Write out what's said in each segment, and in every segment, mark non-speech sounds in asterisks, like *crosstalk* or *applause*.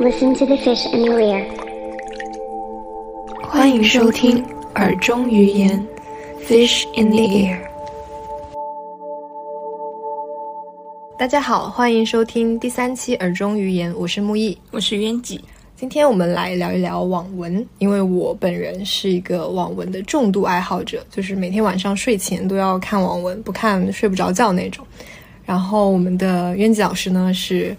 Listen to the fish in your ear. 欢迎收听《耳中语言》，Fish in the Ear。大家好，欢迎收听第三期《耳中语言》，我是木易，我是渊纪。今天我们来聊一聊网文，因为我本人是一个网文的重度爱好者，就是每天晚上睡前都要看网文，不看睡不着觉那种。然后我们的渊纪老师呢是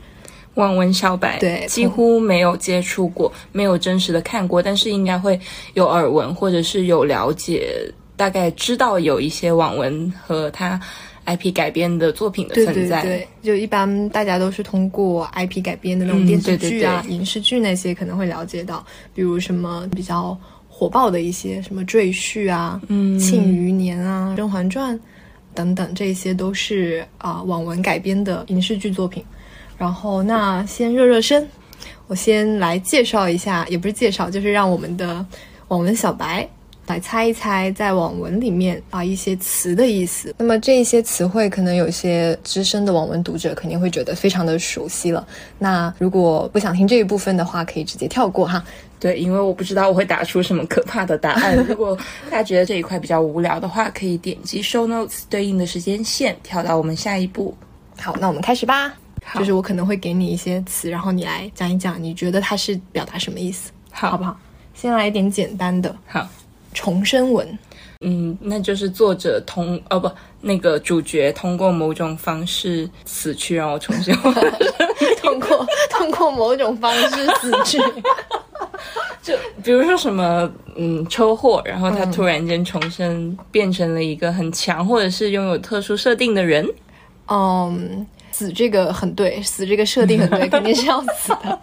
网文小白，对几乎没有接触过，没有真实的看过，但是应该会有耳闻，或者是有了解，大概知道有一些网文和它 IP 改编的作品的存在。对对，就一般大家都是通过 IP 改编的那种嗯电视剧啊、对对对影视剧那些可能会了解到，比如什么比较火爆的一些什么《赘婿》啊、嗯庆余年》啊、《甄嬛传》等等，这些都是啊、网文改编的影视剧作品。然后那先热热身，我先来介绍一下，也不是介绍，就是让我们的网文小白来猜一猜在网文里面啊一些词的意思。那么这一些词汇，可能有些资深的网文读者肯定会觉得非常的熟悉了。那如果不想听这一部分的话，可以直接跳过哈。对，因为我不知道我会打出什么可怕的答案。如果大家觉得这一块比较无聊的话，可以点击 show notes 对应的时间线，跳到我们下一步。好，那我们开始吧。好就是我可能会给你一些词，然后你来讲一讲，你觉得它是表达什么意思，好好不好？先来一点简单的好，重生文。嗯，那就是作者通哦不，那个主角通过某种方式死去，然后重生。*laughs* 通过通过某种方式死去。*laughs* 就比如说什么，嗯，车祸，然后他突然间重生，变成了一个很强，或者是拥有特殊设定的人。嗯，死这个很对，死这个设定很对，*laughs* 肯定是要死的。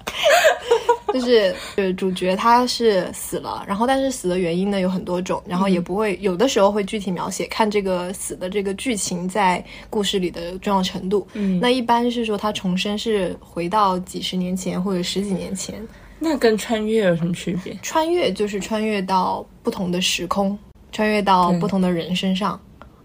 *laughs* 就是呃，主角他是死了，然后但是死的原因呢有很多种，然后也不会、有的时候会具体描写，看这个死的这个剧情在故事里的重要程度。嗯那一般是说他重生是回到几十年前或者十几年前，那跟穿越有什么区别？穿越就是穿越到不同的时空，穿越到不同的人身上。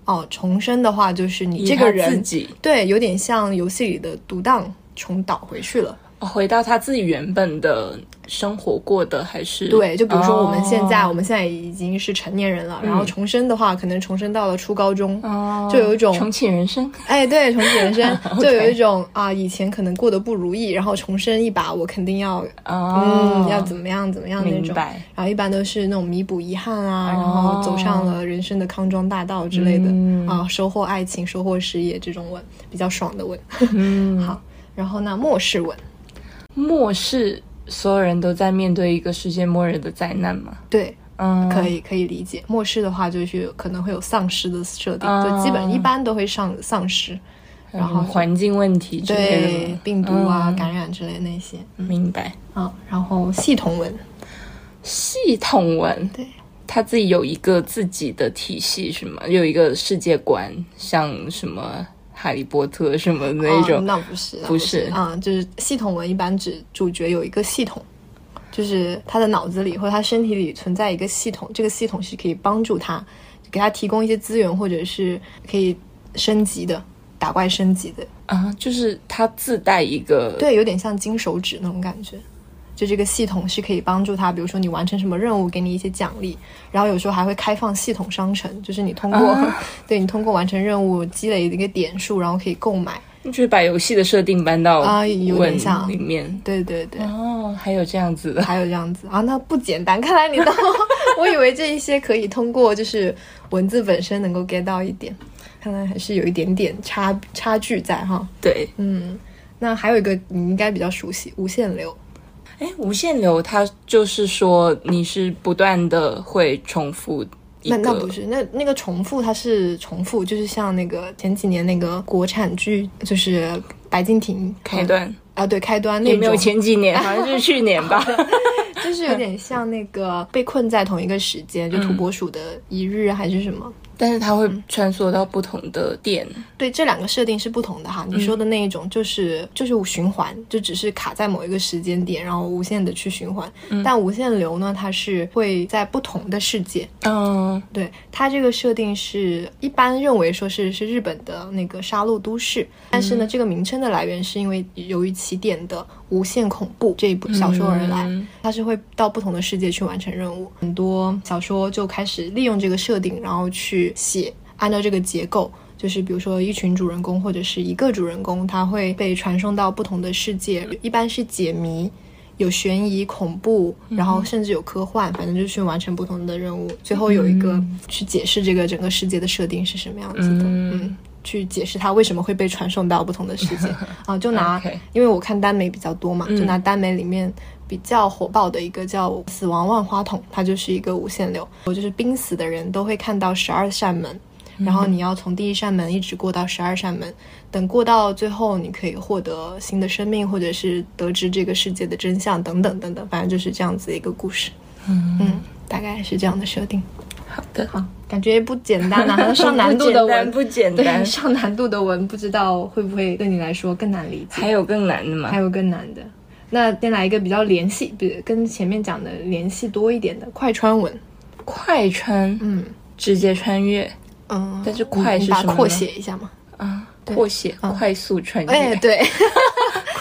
哦，重生的话就是你这个人自己对，有点像游戏里的独当重蹈回去了。哦回到他自己原本的生活过的，还是？对，就比如说我们现在，哦。我们现在已经是成年人了，然后重生的话，可能重生到了初高中，哦。就有一种重启人生。哎，对，重启人生 *laughs* 就有一种啊，以前可能过得不如意，然后重生一把，我肯定要哦。嗯，要怎么样怎么样那种。然后一般都是那种弥补遗憾啊，哦。然后走上了人生的康庄大道之类的、嗯。啊，收获爱情、收获事业这种吻，比较爽的吻。嗯，*laughs* 好，然后那末世文，末世所有人都在面对一个世界末日的灾难嘛？对，嗯，可以可以理解。末世的话，就是可能会有丧尸的设定，哦就基本一般都会上丧尸，然后环境问题之类的对病毒啊、嗯感染之类那些。明白。啊，然后系统文，系统文，对，他自己有一个自己的体系是吗？有一个世界观，像什么哈利波特什么的那哦种。那不是，那不是啊、就是系统文一般指主角有一个系统，就是他的脑子里或者他身体里存在一个系统，这个系统是可以帮助他，给他提供一些资源，或者是可以升级的，打怪升级的。啊，就是他自带一个，对，有点像金手指那种感觉。就这个系统是可以帮助他，比如说你完成什么任务，给你一些奖励，然后有时候还会开放系统商城，就是你通过、啊 *laughs* 对你通过完成任务积累一个点数，然后可以购买。就是把游戏的设定搬到啊有点文像里面。对对对，哦，还有这样子的，*laughs* 还有这样子啊，那不简单。看来你都，*laughs* 我以为这一些可以通过就是文字本身能够 get 到一点，看来还是有一点点差差距在哈。对，嗯，那还有一个你应该比较熟悉，无限流。哎，无限流它就是说你是不断的会重复那那不是，那那个重复它是重复，就是像那个前几年那个国产剧，就是白敬亭开端，啊，对开端那也没有，前几年，好像是去 *laughs* 年吧。就是有点像那个被困在同一个时间，就土拨鼠的一日还是什么，但是它会穿梭到不同的店。对，这两个设定是不同的哈。你说的那一种就是、就是循环，就只是卡在某一个时间点，然后无限的去循环。但无限流呢，它是会在不同的世界。嗯对它这个设定是一般认为说是是日本的那个杀戮都市，但是呢，这个名称的来源是因为由于起点的《无限恐怖》这一部小说而来，嗯它是会到不同的世界去完成任务。很多小说就开始利用这个设定，然后去写，按照这个结构。就是比如说一群主人公或者是一个主人公，他会被传送到不同的世界，一般是解谜，有悬疑、恐怖，然后甚至有科幻，反正就去完成不同的任务。最后有一个去解释这个整个世界的设定是什么样子的，嗯去解释它为什么会被传送到不同的世界 *laughs* 啊。就拿因为我看耽美比较多嘛，嗯就拿耽美里面比较火爆的一个叫《死亡万花筒》，它就是一个无限流，我就是濒死的人都会看到十二扇门。然后你要从第一扇门一直过到十二扇门，等过到最后，你可以获得新的生命，或者是得知这个世界的真相，等等等等，反正就是这样子一个故事。嗯大概是这样的设定。好的，好，感觉不简单啊，上难度的文不简对单，上难度的文，不知道会不会对你来说更难理解？还有更难的吗还？有更难的。那先来一个比较联系，比跟前面讲的联系多一点的快穿文。快穿，嗯直接穿越嗯，但是快你是什么呢把扩写一下嘛？啊，扩写，快速穿越。哎，对，*laughs*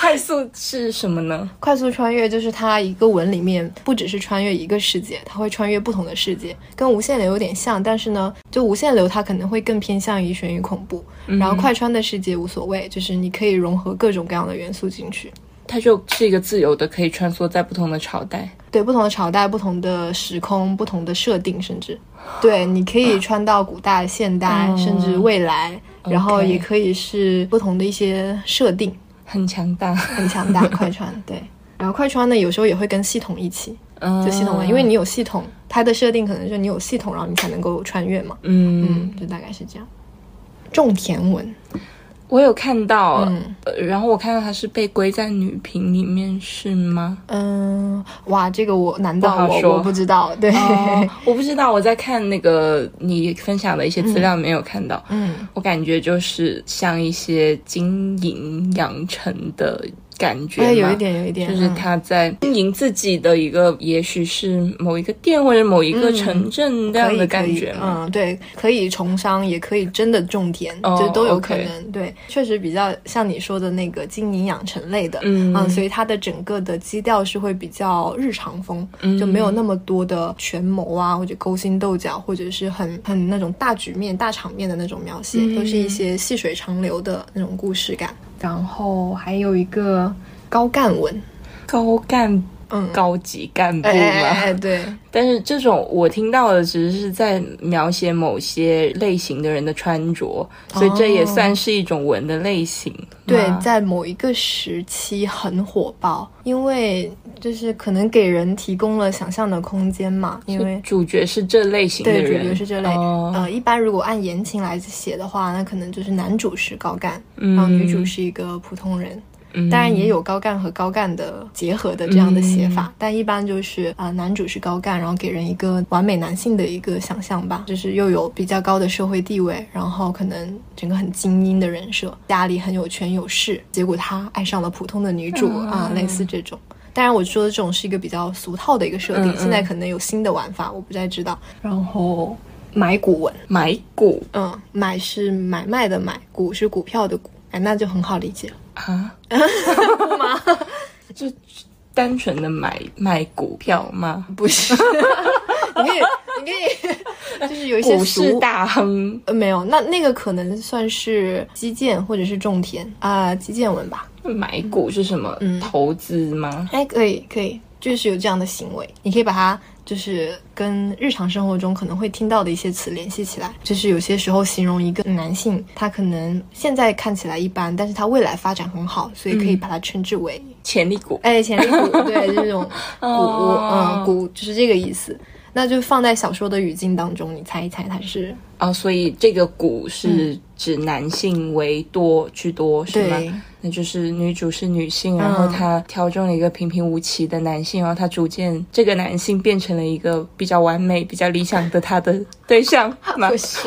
快速是什么呢？快速穿越就是它一个文里面不只是穿越一个世界，它会穿越不同的世界，跟无限流有点像，但是呢，就无限流它可能会更偏向于悬疑恐怖，然后快穿的世界无所谓，就是你可以融合各种各样的元素进去。它就是一个自由的，可以穿梭在不同的朝代。对不同的朝代、不同的时空、不同的设定，甚至对你可以穿到古代、现代，哦甚至未来，然后也可以是不同的一些设定，很强大，很强大。快穿对，*laughs* 然后快穿呢，有时候也会跟系统一起，嗯，就系统文，因为你有系统，它的设定可能是你有系统，然后你才能够穿越嘛。嗯，嗯，就大概是这样。种田文，我有看到，嗯呃然后我看到它是被归在女频里面，是吗？嗯，哇，这个我难道我不好说我不知道？对，哦，我不知道，我在看那个你分享的一些资料，没有看到。嗯，我感觉就是像一些经营养成的感觉有一点，有一点，就是嗯他在经营自己的一个，也许是某一个店或者某一个城镇这样的感觉嘛。嗯，对，可以从商，也可以真的种田，哦这都有可能。对，确实比较像你说的那个经营养成类的，嗯所以它的整个的基调是会比较日常风，嗯就没有那么多的权谋啊，或者勾心斗角，或者是很很那种大局面、大场面的那种描写，嗯都是一些细水长流的那种故事感。然后还有一个高干文，高干嗯，高级干部哎嘛，哎哎哎，对，*laughs* 但是这种我听到的只是在描写某些类型的人的穿着，所以这也算是一种文的类型吗。对，在某一个时期很火爆，因为就是可能给人提供了想象的空间嘛。因为主角是这类型的对，人，主角是这类。哦呃，一般如果按言情来写的话，那可能就是男主是高干，嗯然后女主是一个普通人。嗯当然也有高干和高干的结合的这样的写法，但一般就是啊、呃男主是高干，然后给人一个完美男性的一个想象吧，就是又有比较高的社会地位，然后可能整个很精英的人设，家里很有权有势，结果他爱上了普通的女主啊、类似这种。当然，我说的这种是一个比较俗套的一个设定，现在可能有新的玩法，我不太知道。然后买股文，买股嗯，买是买卖的买，股是股票的股，哎，那就很好理解了。啊？*laughs* 吗 *laughs* 就单纯的买买股票吗？不是，*laughs* 你可以，你可以，就是有一些股市大亨呃没有，那那个可能算是基建或者是种田啊、基建文吧。买股是什么？嗯投资吗？哎，可以可以，就是有这样的行为，你可以把它就是跟日常生活中可能会听到的一些词联系起来。就是有些时候形容一个男性，他可能现在看起来一般，但是他未来发展很好，所以可以把它称之为、潜力股。哎潜力股，对，就这种股，哦嗯，股就是这个意思。那就放在小说的语境当中，你猜一猜它是哦，所以这个古是指男性为多居多，是吗？那就是女主是女性，然后她挑中了一个平平无奇的男性，然后她逐渐这个男性变成了一个比较完美、比较理想的她的对象 *laughs* 吗？不是？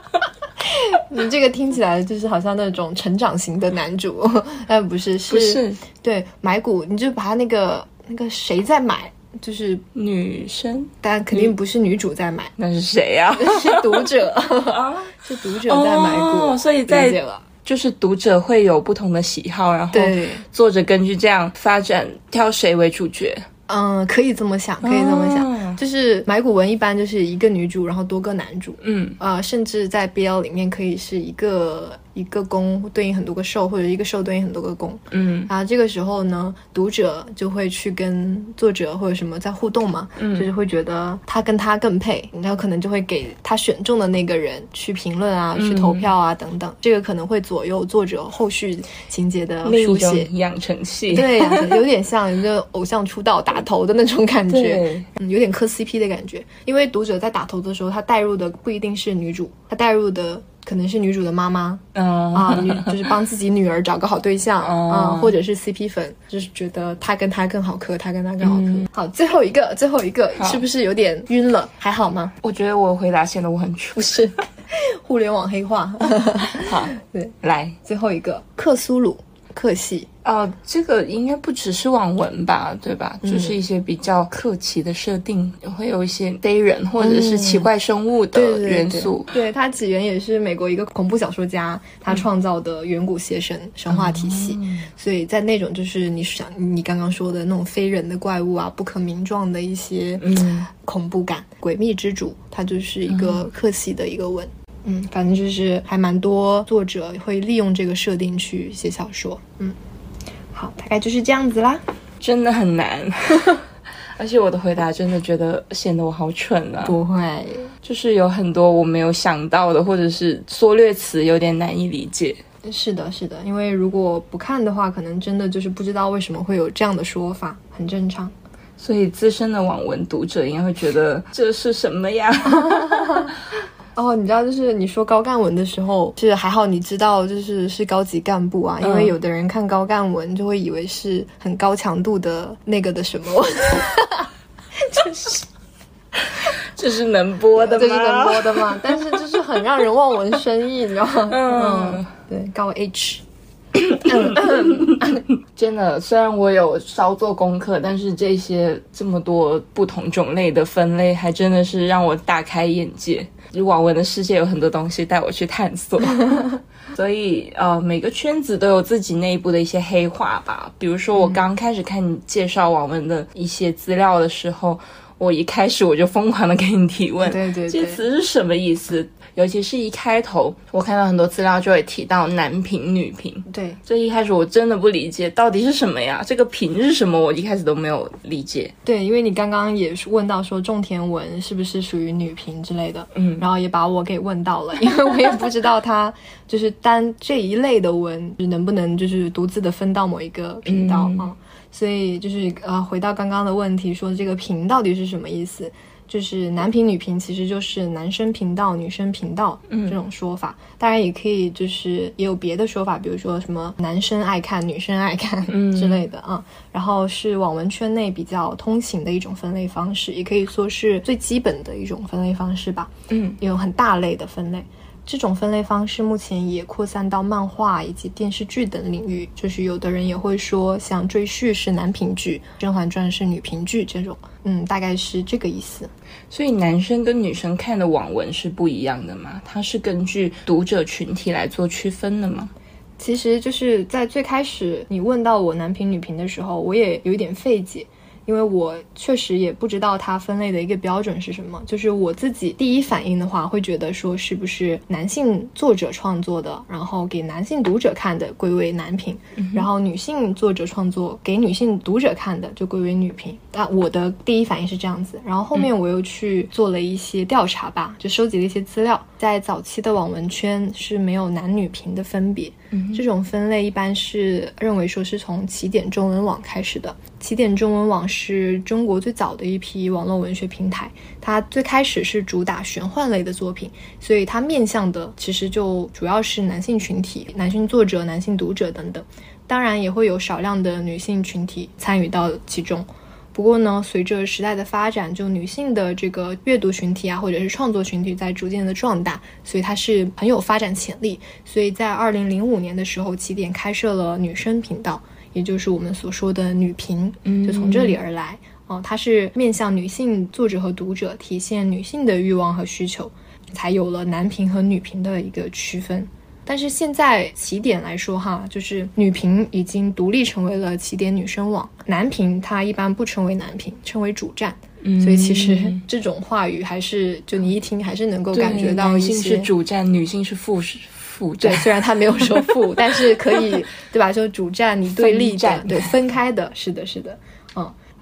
*laughs* 你这个听起来就是好像那种成长型的男主，但 *laughs* 不是，是不是对买股，你就把他那个那个谁在买，就是女生，但肯定不是女主在买，那是谁呀、*laughs* 是读者 *laughs* *laughs* 是读者在买过，哦所以在理解了，就是读者会有不同的喜好，然后对，作者根据这样发展，挑谁为主角。嗯，可以这么想，可以这么想，哦就是买古文一般就是一个女主，然后多个男主，嗯呃，甚至在 BL 里面可以是一个一个攻对应很多个受，或者一个受对应很多个攻。嗯然后，这个时候呢，读者就会去跟作者或者什么在互动嘛，嗯就是会觉得他跟他更配，然后可能就会给他选中的那个人去评论啊、去投票啊等等，这个可能会左右作者后续情节的书写。养成系。对，有点像一个偶像出道打头的那种感觉，*laughs* 嗯，有点磕 CP 的感觉。因为读者在打头的时候，他带入的不一定是女主，他带入的可能是女主的妈妈嗯啊，女就是帮自己女儿找个好对象哦啊，或者是 CP 粉，就是觉得他跟他更好磕，他跟他更好磕。嗯好，最后一个，最后一个是不是有点晕了？还好吗？我觉得我回答显得我很蠢。不是，*laughs* 互联网黑化。*laughs* 好，*laughs* 对，来最后一个克苏鲁克系。哦，这个应该不只是网文吧，对吧？就是一些比较客气的设定，会有一些非人或者是奇怪生物的对对对元素。对，它起源也是美国一个恐怖小说家他创造的远古邪神神话体系，所以在那种就是你想你刚刚说的那种非人的怪物啊，不可名状的一些嗯恐怖感，诡秘之主，它就是一个克系的一个文。嗯，反正就是还蛮多作者会利用这个设定去写小说。嗯，好，大概就是这样子啦。真的很难。*laughs* 而且我的回答真的觉得显得我好蠢啊！不会，就是有很多我没有想到的，或者是缩略词有点难以理解。是的，是的，因为如果不看的话，可能真的就是不知道为什么会有这样的说法，很正常。所以资深的网文读者应该会觉得这是什么呀？*laughs* 哦，你知道，就是你说高干文的时候，是还好你知道，就是是高级干部啊，因为嗯有的人看高干文就会以为是很高强度的那个的什么，*laughs* *laughs* 这是能播的吗？这是能播的吗？但是就是很让人望文生义，你知道吗？*laughs* 嗯，对，高 H，*laughs* 真的，虽然我有稍做功课，但是这些这么多不同种类的分类，还真的是让我大开眼界。网文的世界有很多东西带我去探索，*laughs* 所以呃，每个圈子都有自己内部的一些黑话吧。比如说，我刚开始看你介绍网文的一些资料的时候，我一开始我就疯狂的给你提问，对对对这词是什么意思？尤其是一开头，我看到很多资料就会提到男频、女频，对这一开始我真的不理解到底是什么呀？这个频是什么？我一开始都没有理解。对，因为你刚刚也是问到说种田文是不是属于女频之类的，嗯然后也把我给问到了，因为我也不知道它就是单这一类的文能不能就是独自的分到某一个频道啊、嗯所以就是呃，回到刚刚的问题，说这个频到底是什么意思？就是男频女频其实就是男生频道、女生频道这种说法，当然也可以就是也有别的说法，比如说什么男生爱看、女生爱看之类的啊。然后是网文圈内比较通行的一种分类方式，也可以说是最基本的一种分类方式吧。嗯，有很大类的分类。这种分类方式目前也扩散到漫画以及电视剧等领域，就是有的人也会说，像《赘婿》是男频剧，《甄嬛传》是女频剧这种，嗯，大概是这个意思。所以男生跟女生看的网文是不一样的吗？它是根据读者群体来做区分的吗？其实就是在最开始你问到我男频女频的时候，我也有一点费解。因为我确实也不知道它分类的一个标准是什么，就是我自己第一反应的话，会觉得说是不是男性作者创作的，然后给男性读者看的归为男频，然后女性作者创作给女性读者看的就归为女频。那我的第一反应是这样子，然后后面我又去做了一些调查吧，就收集了一些资料，在早期的网文圈是没有男女频的分别。这种分类一般是认为说是从起点中文网开始的。起点中文网是中国最早的一批网络文学平台，它最开始是主打玄幻类的作品，所以它面向的其实就主要是男性群体、男性作者、男性读者等等。当然也会有少量的女性群体参与到其中。不过呢，随着时代的发展，就女性的这个阅读群体啊，或者是创作群体在逐渐的壮大，所以它是很有发展潜力。所以在二零零五年的时候，起点开设了女生频道，也就是我们所说的女频，就从这里而来。哦，它是面向女性作者和读者，体现女性的欲望和需求，才有了男频和女频的一个区分。但是现在起点来说哈，就是女频已经独立成为了起点女生网，男频它一般不称为男频，称为主站。嗯，所以其实这种话语还是就你一听还是能够感觉到一些。男性是主站，女性是副副站。对，虽然他没有说副，*laughs* 但是可以对吧？就主站你对立的，对分开的，是的，是的，嗯。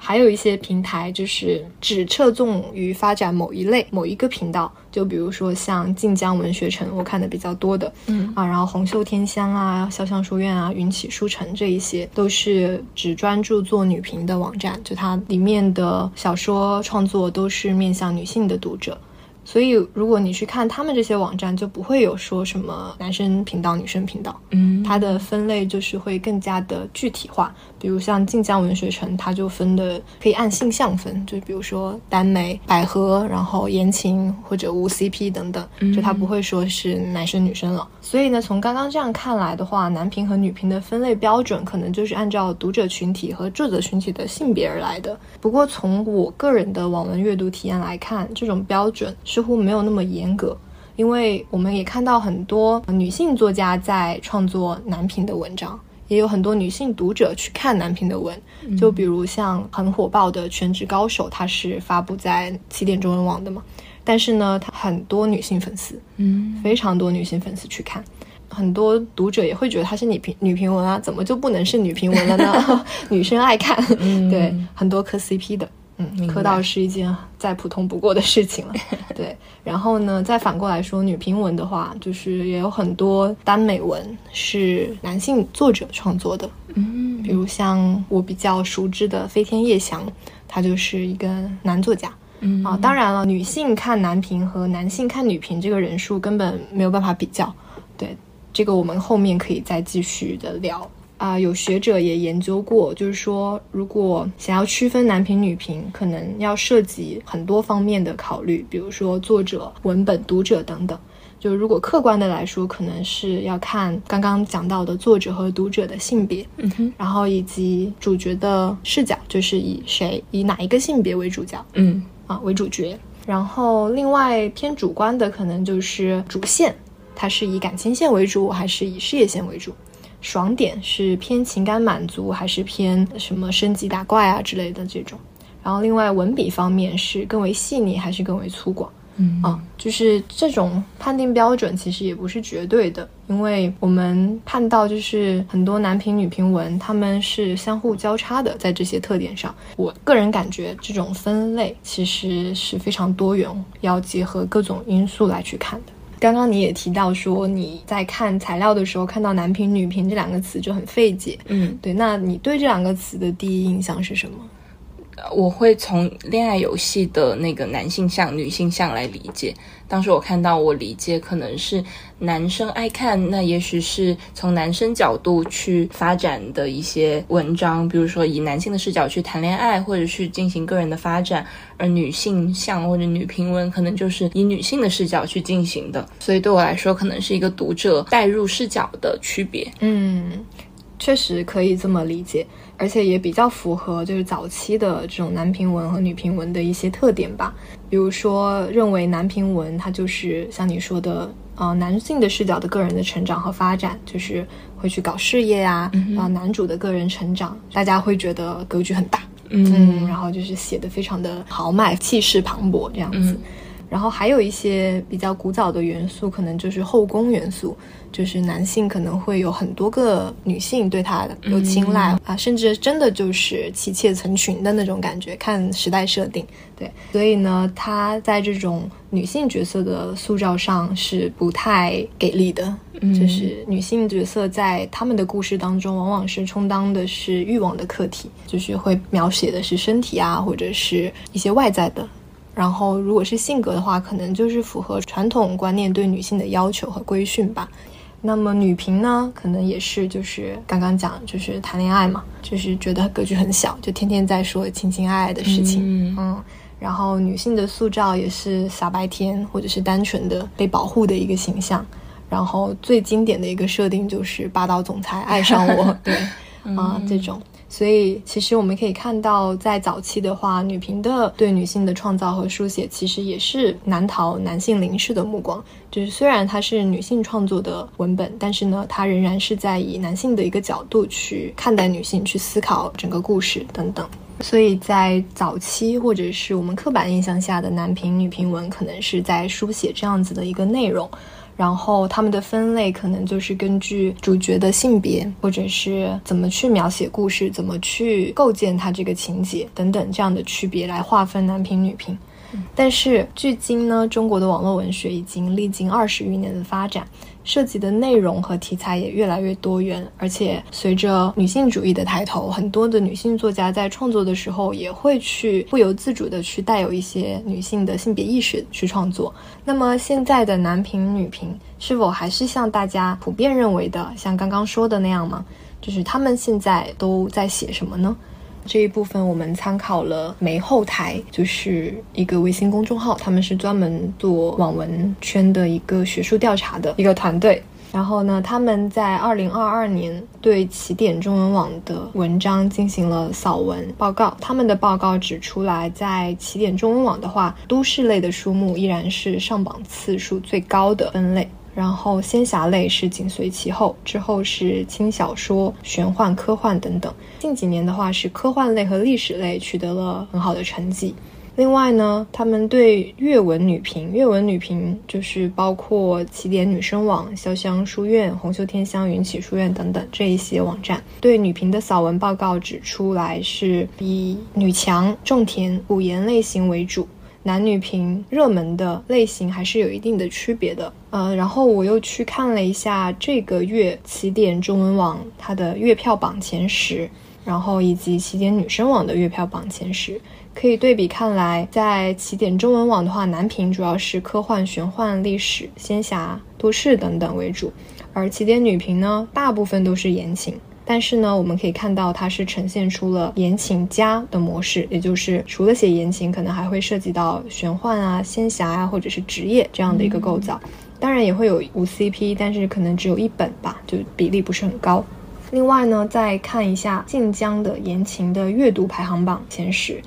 还有一些平台就是只侧重于发展某一类、某一个频道，就比如说像晋江文学城，我看的比较多的，嗯啊，然后红袖添香啊、潇湘书院啊、云起书城这一些，都是只专注做女频的网站，就它里面的小说创作都是面向女性的读者。所以，如果你去看他们这些网站，就不会有说什么男生频道、女生频道，嗯，它的分类就是会更加的具体化。比如像晋江文学城，它就分的可以按性向分，就比如说耽美、百合，然后言情或者无 CP 等等，就它不会说是男生女生了。所以呢，从刚刚这样看来的话，男频和女频的分类标准可能就是按照读者群体和作者群体的性别而来的。不过从我个人的网文阅读体验来看，这种标准。似乎没有那么严格，因为我们也看到很多女性作家在创作男频的文章，也有很多女性读者去看男频的文。就比如像很火爆的《全职高手》，它是发布在起点中文网的嘛，但是呢，它很多女性粉丝，嗯，非常多女性粉丝去看，很多读者也会觉得它是女频女频文啊，怎么就不能是女频文了呢？*laughs* 女生爱看，对，很多磕 CP 的。嗯，磕到是一件再普通不过的事情了。*laughs* 对，然后呢，再反过来说，女频文的话，就是也有很多耽美文是男性作者创作的。嗯，比如像我比较熟知的飞天夜翔，他就是一个男作家。嗯啊，当然了，女性看男频和男性看女频这个人数根本没有办法比较。对，这个我们后面可以再继续的聊。啊，有学者也研究过，就是说，如果想要区分男频女频，可能要涉及很多方面的考虑，比如说作者、文本、读者等等。就如果客观的来说，可能是要看刚刚讲到的作者和读者的性别，嗯哼，然后以及主角的视角，就是以谁以哪一个性别为主角，嗯啊为主角。然后另外偏主观的，可能就是主线，它是以感情线为主，还是以事业线为主。爽点是偏情感满足还是偏什么升级打怪啊之类的这种，然后另外文笔方面是更为细腻还是更为粗犷，嗯。啊，就是这种判定标准其实也不是绝对的，因为我们看到就是很多男频女频文他们是相互交叉的，在这些特点上，我个人感觉这种分类其实是非常多元，要结合各种因素来去看的。刚刚你也提到说你在看材料的时候看到男频女频这两个词就很费解，嗯，对，那你对这两个词的第一印象是什么？我会从恋爱游戏的那个男性向、女性向来理解。当时我看到，我理解可能是男生爱看，那也许是从男生角度去发展的一些文章，比如说以男性的视角去谈恋爱，或者去进行个人的发展；而女性向或者女评文可能就是以女性的视角去进行的。所以对我来说，可能是一个读者代入视角的区别。嗯，确实可以这么理解。而且也比较符合就是早期的这种男频文和女频文的一些特点吧，比如说认为男频文它就是像你说的，呃，男性的视角的个人的成长和发展，就是会去搞事业啊，然后男主的个人成长，大家会觉得格局很大，嗯，然后就是写的非常的豪迈、气势磅礴这样子。然后还有一些比较古早的元素，可能就是后宫元素，就是男性可能会有很多个女性对他有青睐、啊，甚至真的就是妻妾成群的那种感觉，看时代设定。对，所以呢，他在这种女性角色的塑造上是不太给力的，就是女性角色在他们的故事当中，往往是充当的是欲望的客体，就是会描写的是身体啊，或者是一些外在的。然后，如果是性格的话，可能就是符合传统观念对女性的要求和规训吧。那么女频呢，可能也是就是刚刚讲，就是谈恋爱嘛，就是觉得格局很小，就天天在说情情爱爱的事情，嗯。然后女性的塑造也是傻白甜，或者是单纯的被保护的一个形象。然后最经典的一个设定就是霸道总裁爱上我，*laughs* 对啊这种。所以其实我们可以看到，在早期的话，女频的对女性的创造和书写，其实也是难逃男性凝视的目光。就是虽然它是女性创作的文本，但是呢，它仍然是在以男性的一个角度去看待女性，去思考整个故事等等。所以在早期或者是我们刻板印象下的男频、女频文，可能是在书写这样子的一个内容。然后他们的分类可能就是根据主角的性别，或者是怎么去描写故事，怎么去构建它这个情节等等这样的区别来划分男频女频。但是距今呢，中国的网络文学已经历经二十余年的发展。涉及的内容和题材也越来越多元，而且随着女性主义的抬头，很多的女性作家在创作的时候也会去不由自主的去带有一些女性的性别意识去创作。那么现在的男频女频是否还是像大家普遍认为的，像刚刚说的那样吗？就是他们现在都在写什么呢？这一部分我们参考了梅后台，就是一个微信公众号，他们是专门做网文圈的一个学术调查的一个团队。然后呢，他们在二零二二年对起点中文网的文章进行了扫文报告。他们的报告指出来，在起点中文网的话，都市类的书目依然是上榜次数最高的分类。然后仙侠类是紧随其后，之后是轻小说、玄幻、科幻等等。近几年的话，是科幻类和历史类取得了很好的成绩。另外呢，他们对阅文女频，阅文女频就是包括起点女生网、潇湘书院、红袖添香、云起书院等等这一些网站，对女频的扫文报告指出来是以女强、种田、古言类型为主。男女频热门的类型还是有一定的区别的，呃，然后我又去看了一下这个月起点中文网它的月票榜前十，然后以及起点女生网的月票榜前十，可以对比看来，在起点中文网的话，男频主要是科幻、玄幻、历史、仙侠、都市等等为主，而起点女频呢，大部分都是言情。但是呢，我们可以看到它是呈现出了言情家的模式，也就是除了写言情，可能还会涉及到玄幻啊、仙侠啊，或者是职业这样的一个构造。当然也会有无 CP，但是可能只有一本吧，就比例不是很高。另外呢，再看一下晋江的言情的阅读排行榜前十，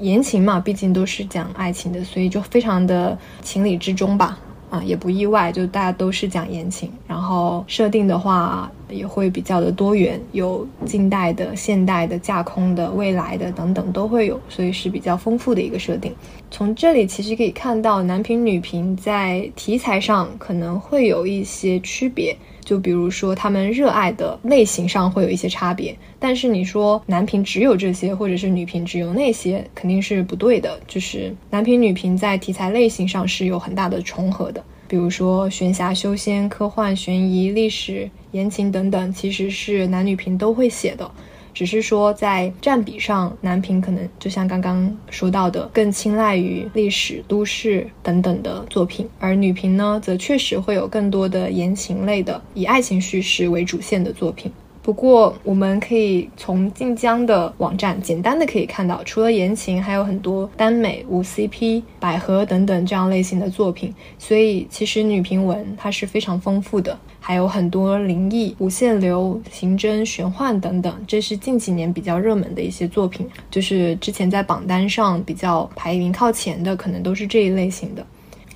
言情嘛，毕竟都是讲爱情的，所以就非常的情理之中吧。啊，也不意外，就大家都是讲言情，然后设定的话也会比较的多元，有近代的、现代的、架空的、未来的等等都会有，所以是比较丰富的一个设定。从这里其实可以看到，男频、女频在题材上可能会有一些区别。就比如说，他们热爱的类型上会有一些差别，但是你说男频只有这些，或者是女频只有那些，肯定是不对的。就是男频、女频在题材类型上是有很大的重合的。比如说玄侠、修仙、科幻、悬疑、历史、言情等等，其实是男女频都会写的。只是说，在占比上，男频可能就像刚刚说到的，更青睐于历史、都市等等的作品，而女频呢，则确实会有更多的言情类的，以爱情叙事为主线的作品。不过，我们可以从晋江的网站简单的可以看到，除了言情，还有很多耽美、无 CP、百合等等这样类型的作品。所以，其实女频文它是非常丰富的，还有很多灵异、无限流、刑侦、玄幻等等，这是近几年比较热门的一些作品。就是之前在榜单上比较排名靠前的，可能都是这一类型的。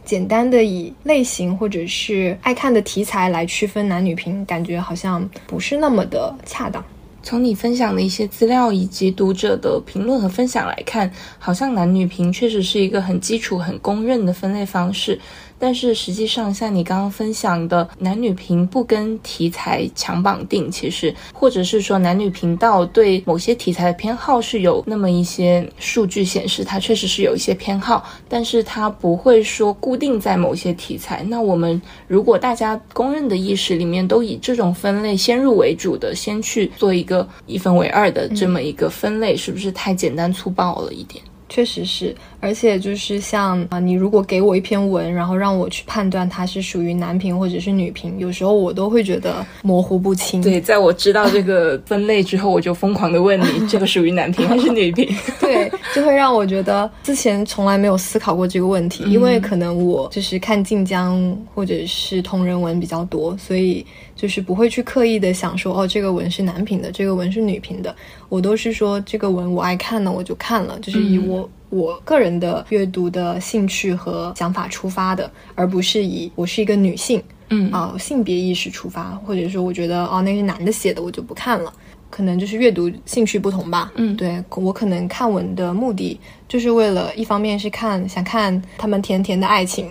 简单的以类型或者是爱看的题材来区分男女频，感觉好像不是那么的恰当。从你分享的一些资料以及读者的评论和分享来看，好像男女评确实是一个很基础、很公认的分类方式。但是实际上，像你刚刚分享的，男女频不跟题材强绑定，其实或者是说男女频道对某些题材的偏好是有那么一些数据显示，它确实是有一些偏好，但是它不会说固定在某些题材。那我们如果大家公认的意识里面都以这种分类先入为主的，先去做一个一分为二的这么一个分类，是不是太简单粗暴了一点？确实是，而且就是像啊，你如果给我一篇文，然后让我去判断它是属于男频或者是女频，有时候我都会觉得模糊不清。对，在我知道这个分类之后，我就疯狂的问你，这个属于男频还是女频？*laughs* 对，就会让我觉得之前从来没有思考过这个问题，因为可能我就是看晋江或者是同人文比较多，所以就是不会去刻意的想说，哦，这个文是男频的，这个文是女频的。我都是说这个文我爱看呢，我就看了，就是以我我个人的阅读的兴趣和想法出发的，而不是以我是一个女性，嗯啊性别意识出发，或者说我觉得哦那是男的写的，我就不看了。可能就是阅读兴趣不同吧，嗯，对我可能看文的目的就是为了一方面是看想看他们甜甜的爱情，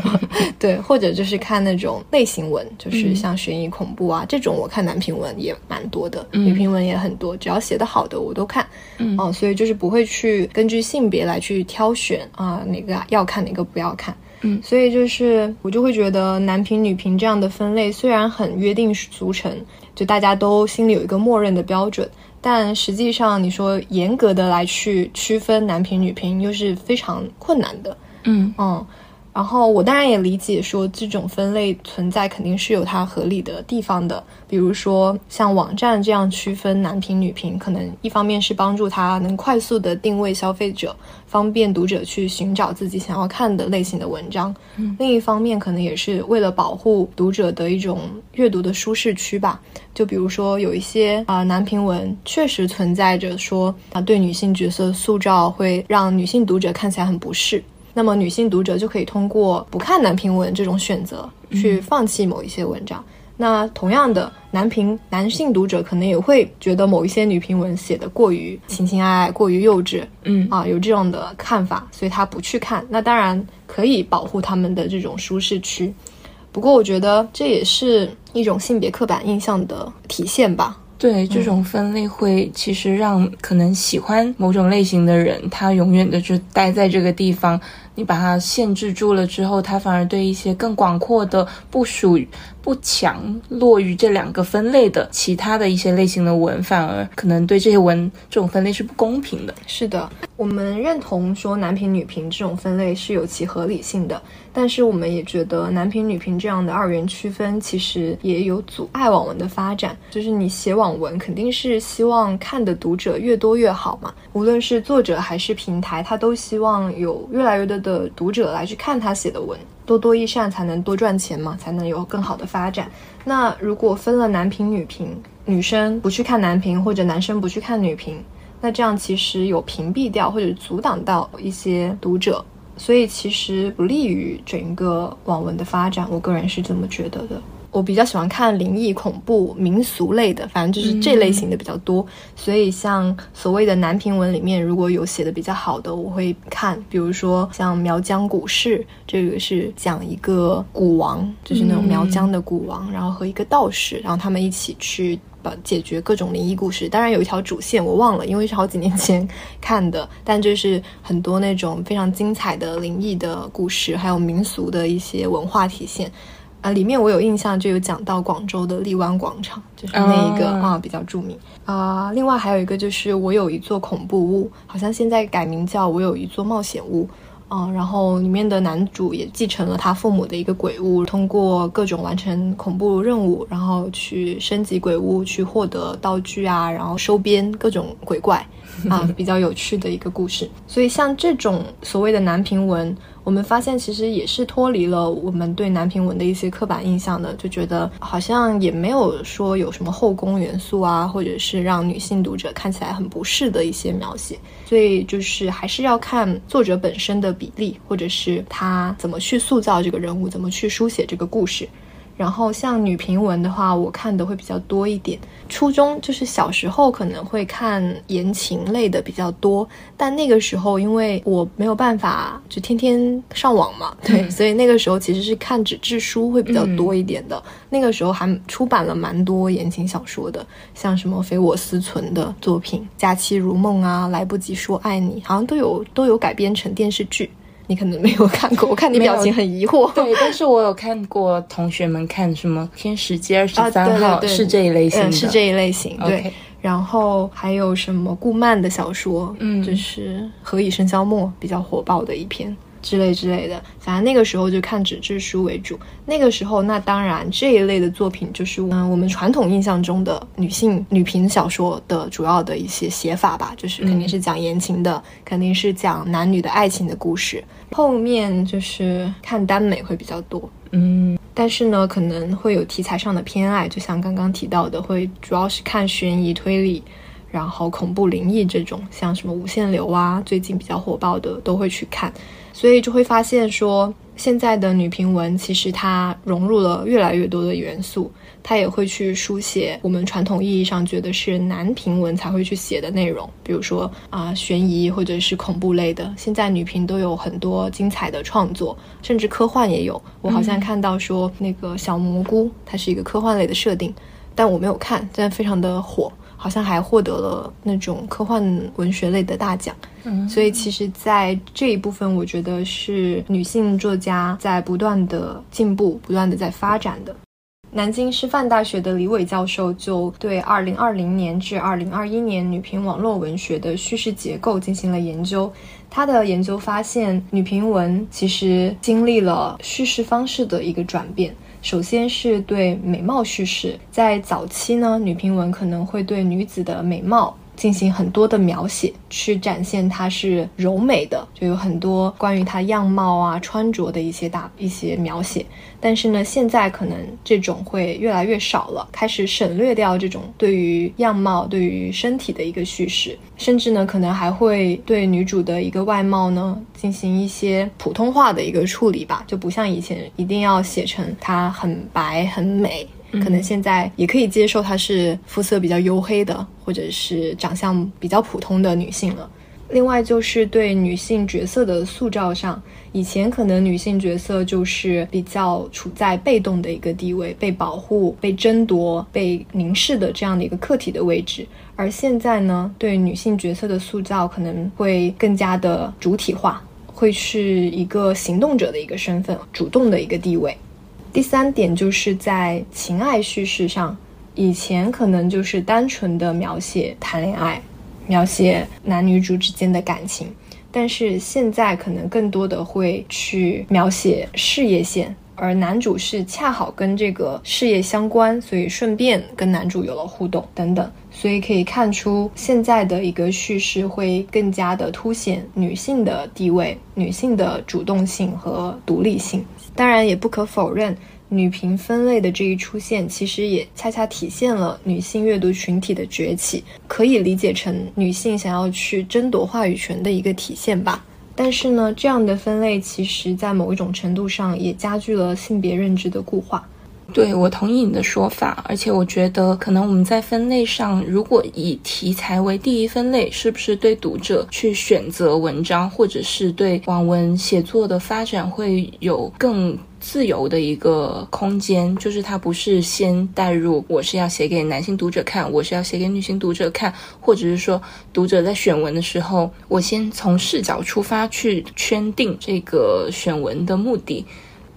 *laughs* 对，或者就是看那种类型文，就是像悬疑恐怖啊这种，我看男频文也蛮多的，女频文也很多，只要写的好的我都看，嗯，哦，所以就是不会去根据性别来去挑选啊哪个要看哪个不要看，嗯，所以就是我就会觉得男频女频这样的分类虽然很约定俗成。就大家都心里有一个默认的标准，但实际上你说严格的来去区分男频女频，又是非常困难的。嗯嗯，然后我当然也理解说这种分类存在肯定是有它合理的地方的，比如说像网站这样区分男频女频，可能一方面是帮助他能快速的定位消费者。方便读者去寻找自己想要看的类型的文章，另一方面可能也是为了保护读者的一种阅读的舒适区吧。就比如说有一些啊男频文确实存在着说啊对女性角色塑造会让女性读者看起来很不适，那么女性读者就可以通过不看男频文这种选择去放弃某一些文章。那同样的，男频男性读者可能也会觉得某一些女频文写的过于情情爱爱，过于幼稚，嗯啊，有这样的看法，所以他不去看。那当然可以保护他们的这种舒适区，不过我觉得这也是一种性别刻板印象的体现吧。对，这种分类会其实让可能喜欢某种类型的人，他永远的就待在这个地方。你把它限制住了之后，他反而对一些更广阔的、不属于、不强落于这两个分类的其他的一些类型的文，反而可能对这些文这种分类是不公平的。是的，我们认同说男频女频这种分类是有其合理性的，但是我们也觉得男频女频这样的二元区分其实也有阻碍网文的发展。就是你写网文肯定是希望看的读者越多越好嘛，无论是作者还是平台，他都希望有越来越多的。读者来去看他写的文，多多益善才能多赚钱嘛，才能有更好的发展。那如果分了男频女频，女生不去看男频，或者男生不去看女频，那这样其实有屏蔽掉或者阻挡到一些读者，所以其实不利于整个网文的发展。我个人是这么觉得的。我比较喜欢看灵异、恐怖、民俗类的，反正就是这类型的比较多。所以像所谓的南平文里面，如果有写的比较好的，我会看。比如说像苗疆古事，这个是讲一个古王，就是那种苗疆的古王，然后和一个道士，然后他们一起去把解决各种灵异故事。当然有一条主线我忘了，因为是好几年前看的，*laughs* 但就是很多那种非常精彩的灵异的故事，还有民俗的一些文化体现。啊，里面我有印象，就有讲到广州的荔湾广场，就是那一个啊比较著名啊。另外还有一个就是我有一座恐怖屋，好像现在改名叫我有一座冒险屋啊。然后里面的男主也继承了他父母的一个鬼屋，通过各种完成恐怖任务，然后去升级鬼屋，去获得道具啊，然后收编各种鬼怪啊，*laughs* 比较有趣的一个故事。所以像这种所谓的男频文。我们发现，其实也是脱离了我们对男频文的一些刻板印象的，就觉得好像也没有说有什么后宫元素啊，或者是让女性读者看起来很不适的一些描写。所以就是还是要看作者本身的比例，或者是他怎么去塑造这个人物，怎么去书写这个故事。然后像女频文的话，我看的会比较多一点。初中就是小时候可能会看言情类的比较多，但那个时候因为我没有办法就天天上网嘛，对，所以那个时候其实是看纸质书会比较多一点的。那个时候还出版了蛮多言情小说的，像什么《非我思存》的作品，《假期如梦》啊，《来不及说爱你》，好像都有都有改编成电视剧。你可能没有看过，我看你表情很疑惑。对，但是我有看过同学们看什么《天使街二十三号》，是这一类型的，是这一类型。对，然后还有什么顾漫的小说，嗯，就是《何以笙箫默》比较火爆的一篇。之类之类的，反正那个时候就看纸质书为主。那个时候，那当然这一类的作品就是嗯，我们传统印象中的女性女频小说的主要的一些写法吧，就是肯定是讲言情的，肯定是讲男女的爱情的故事。后面就是看耽美会比较多，嗯，但是呢，可能会有题材上的偏爱，就像刚刚提到的，会主要是看悬疑推理。然后恐怖灵异这种，像什么无限流啊，最近比较火爆的都会去看，所以就会发现说，现在的女频文其实它融入了越来越多的元素，它也会去书写我们传统意义上觉得是男频文才会去写的内容，比如说啊悬疑或者是恐怖类的，现在女频都有很多精彩的创作，甚至科幻也有。我好像看到说那个小蘑菇，它是一个科幻类的设定，但我没有看，但非常的火。好像还获得了那种科幻文学类的大奖，嗯，所以其实，在这一部分，我觉得是女性作家在不断的进步、不断的在发展的。南京师范大学的李伟教授就对二零二零年至二零二一年女频网络文学的叙事结构进行了研究，他的研究发现，女频文其实经历了叙事方式的一个转变。首先是对美貌叙事，在早期呢，女频文可能会对女子的美貌。进行很多的描写，去展现她是柔美的，就有很多关于她样貌啊、穿着的一些大一些描写。但是呢，现在可能这种会越来越少了，开始省略掉这种对于样貌、对于身体的一个叙事，甚至呢，可能还会对女主的一个外貌呢进行一些普通话的一个处理吧，就不像以前一定要写成她很白很美。可能现在也可以接受她是肤色比较黝黑的，或者是长相比较普通的女性了。另外就是对女性角色的塑造上，以前可能女性角色就是比较处在被动的一个地位，被保护、被争夺、被凝视的这样的一个客体的位置。而现在呢，对女性角色的塑造可能会更加的主体化，会是一个行动者的一个身份，主动的一个地位。第三点就是在情爱叙事上，以前可能就是单纯的描写谈恋爱，描写男女主之间的感情，但是现在可能更多的会去描写事业线，而男主是恰好跟这个事业相关，所以顺便跟男主有了互动等等，所以可以看出现在的一个叙事会更加的凸显女性的地位、女性的主动性和独立性。当然，也不可否认，女频分类的这一出现，其实也恰恰体现了女性阅读群体的崛起，可以理解成女性想要去争夺话语权的一个体现吧。但是呢，这样的分类其实在某一种程度上也加剧了性别认知的固化。对我同意你的说法，而且我觉得可能我们在分类上，如果以题材为第一分类，是不是对读者去选择文章，或者是对网文写作的发展会有更自由的一个空间？就是它不是先带入我是要写给男性读者看，我是要写给女性读者看，或者是说读者在选文的时候，我先从视角出发去圈定这个选文的目的。